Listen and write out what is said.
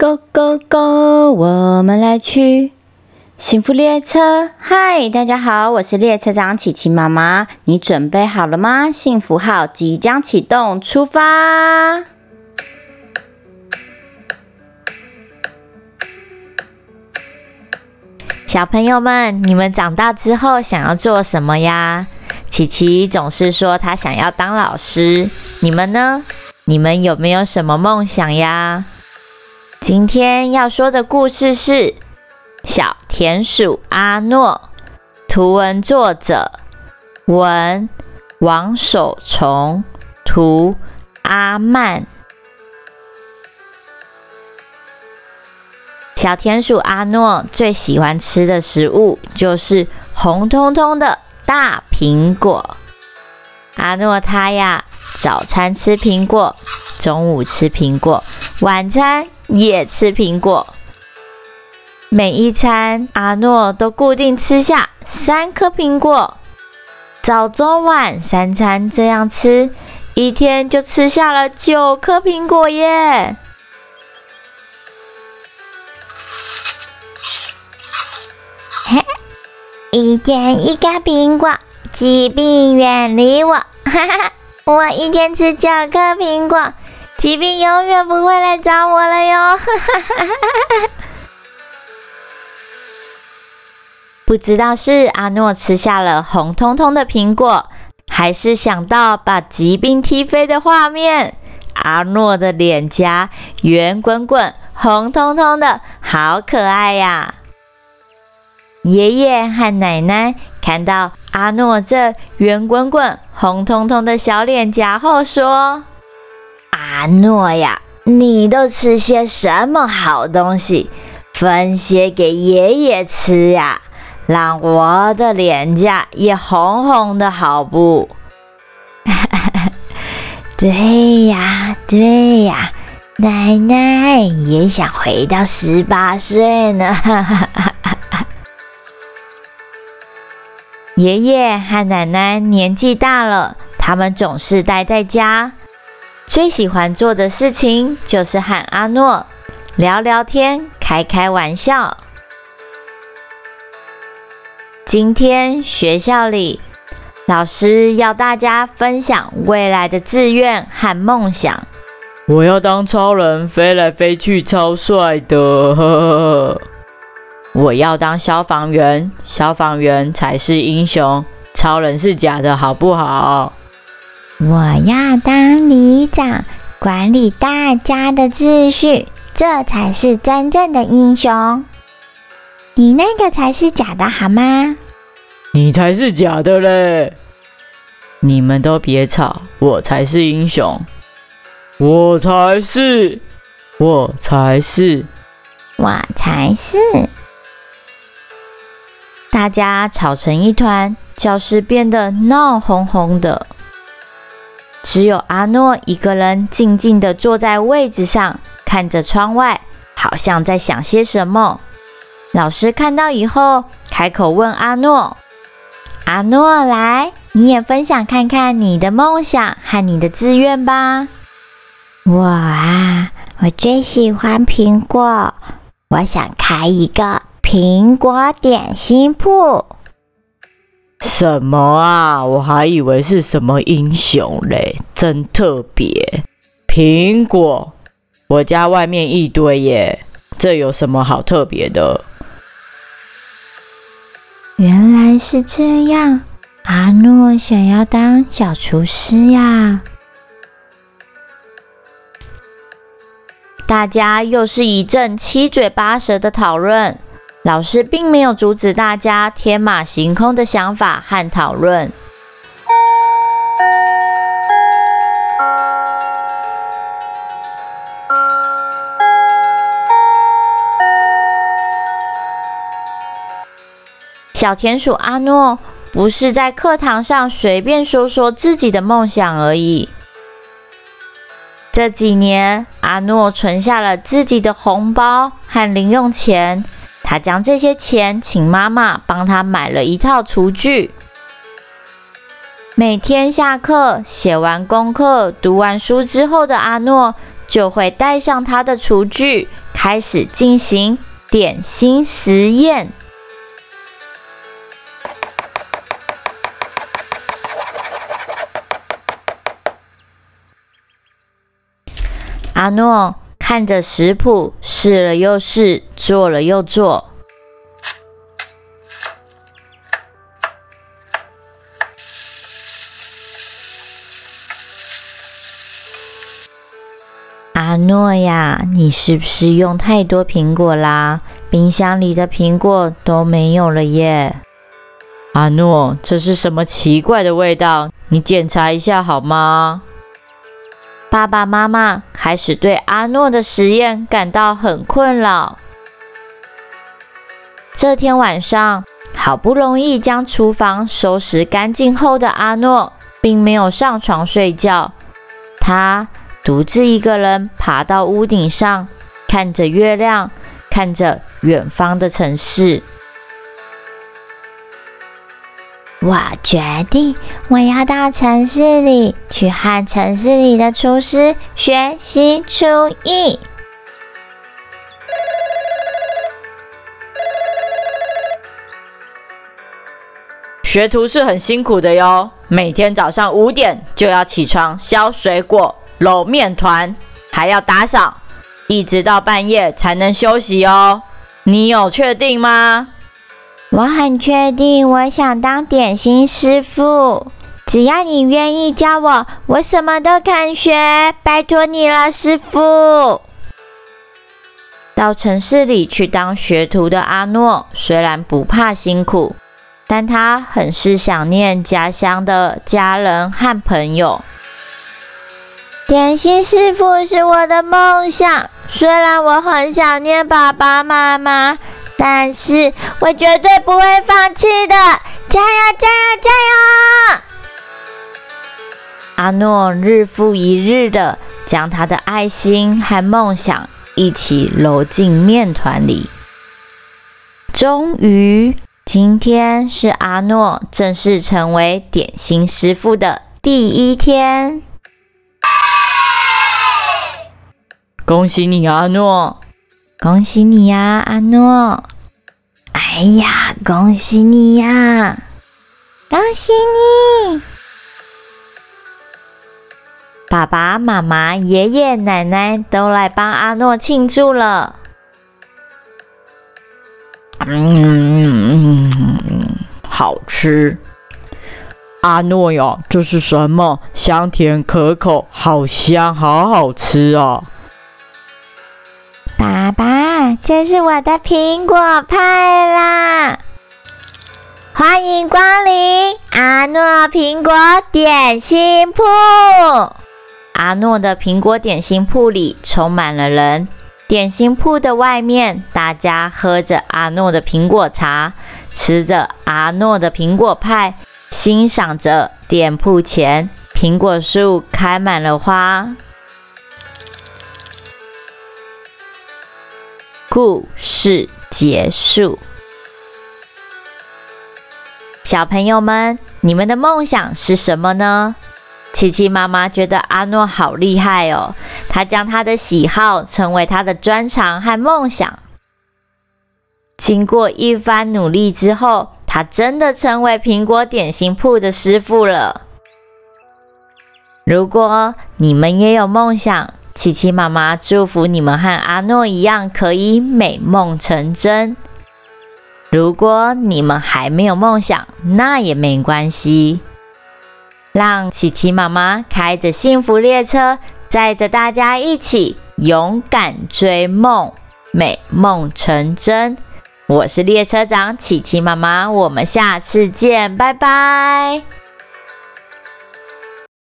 Go go go！我们来去幸福列车。嗨，大家好，我是列车长琪琪妈妈。你准备好了吗？幸福号即将启动，出发！小朋友们，你们长大之后想要做什么呀？琪琪总是说她想要当老师。你们呢？你们有没有什么梦想呀？今天要说的故事是《小田鼠阿诺》，图文作者文王守崇，图阿曼。小田鼠阿诺最喜欢吃的食物就是红彤彤的大苹果。阿诺他呀，早餐吃苹果，中午吃苹果，晚餐。也吃苹果，每一餐阿诺都固定吃下三颗苹果，早中晚三餐这样吃，一天就吃下了九颗苹果耶！嘿，一天一个苹果，疾病远离我！哈哈，我一天吃九颗苹果。疾病永远不会来找我了哟！不知道是阿诺吃下了红彤彤的苹果，还是想到把疾病踢飞的画面。阿诺的脸颊圆滚滚、红彤彤的，好可爱呀！爷爷和奶奶看到阿诺这圆滚滚、红彤彤的小脸颊后说。阿诺呀，你都吃些什么好东西？分些给爷爷吃呀，让我的脸颊也红红的，好不？对呀，对呀，奶奶也想回到十八岁呢。爷爷和奶奶年纪大了，他们总是待在家。最喜欢做的事情就是和阿诺聊聊天、开开玩笑。今天学校里，老师要大家分享未来的志愿和梦想。我要当超人，飞来飞去，超帅的。我要当消防员，消防员才是英雄，超人是假的，好不好？我要当里长，管理大家的秩序，这才是真正的英雄。你那个才是假的，好吗？你才是假的嘞！你们都别吵，我才是英雄，我才是，我才是，我才是。大家吵成一团，教室变得闹哄哄的。只有阿诺一个人静静地坐在位置上，看着窗外，好像在想些什么。老师看到以后，开口问阿诺：“阿诺，来，你也分享看看你的梦想和你的志愿吧。”我啊，我最喜欢苹果，我想开一个苹果点心铺。什么啊！我还以为是什么英雄嘞，真特别。苹果，我家外面一堆耶，这有什么好特别的？原来是这样，阿诺想要当小厨师呀。大家又是一阵七嘴八舌的讨论。老师并没有阻止大家天马行空的想法和讨论。小田鼠阿诺不是在课堂上随便说说自己的梦想而已。这几年，阿诺存下了自己的红包和零用钱。他将这些钱请妈妈帮他买了一套厨具。每天下课写完功课、读完书之后的阿诺，就会带上他的厨具，开始进行点心实验。阿诺看着食谱，试了又试，做了又做。阿诺呀，你是不是用太多苹果啦？冰箱里的苹果都没有了耶！阿诺，这是什么奇怪的味道？你检查一下好吗？爸爸妈妈开始对阿诺的实验感到很困扰。这天晚上，好不容易将厨房收拾干净后的阿诺，并没有上床睡觉，他。独自一个人爬到屋顶上，看着月亮，看着远方的城市。我决定，我要到城市里去和城市里的厨师学习厨艺。学徒是很辛苦的哟，每天早上五点就要起床削水果。揉面团，还要打扫，一直到半夜才能休息哦。你有确定吗？我很确定，我想当点心师傅。只要你愿意教我，我什么都肯学。拜托你了，师傅。到城市里去当学徒的阿诺，虽然不怕辛苦，但他很是想念家乡的家人和朋友。点心师傅是我的梦想，虽然我很想念爸爸妈妈，但是我绝对不会放弃的！加油，加油，加油！阿诺日复一日的将他的爱心和梦想一起揉进面团里。终于，今天是阿诺正式成为点心师傅的第一天。恭喜你，阿诺！恭喜你呀，阿诺！哎呀，恭喜你呀！恭喜你！爸爸妈妈、爷爷奶奶都来帮阿诺庆祝了。嗯，好吃！阿诺呀，这是什么？香甜可口，好香，好好吃啊！爸爸，这是我的苹果派啦！欢迎光临阿诺苹果点心铺。阿诺的苹果点心铺里充满了人。点心铺的外面，大家喝着阿诺的苹果茶，吃着阿诺的苹果派，欣赏着店铺前苹果树开满了花。故事结束。小朋友们，你们的梦想是什么呢？琪琪妈妈觉得阿诺好厉害哦，他将他的喜好成为他的专长和梦想。经过一番努力之后，他真的成为苹果点心铺的师傅了。如果你们也有梦想，琪琪妈妈祝福你们和阿诺一样，可以美梦成真。如果你们还没有梦想，那也没关系。让琪琪妈妈开着幸福列车，载着大家一起勇敢追梦，美梦成真。我是列车长琪琪妈妈，我们下次见，拜拜。